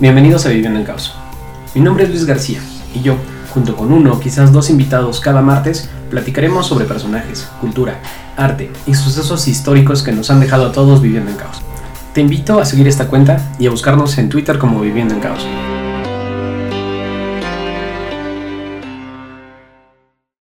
Bienvenidos a Viviendo en Caos. Mi nombre es Luis García y yo, junto con uno o quizás dos invitados cada martes, platicaremos sobre personajes, cultura, arte y sucesos históricos que nos han dejado a todos viviendo en caos. Te invito a seguir esta cuenta y a buscarnos en Twitter como Viviendo en Caos.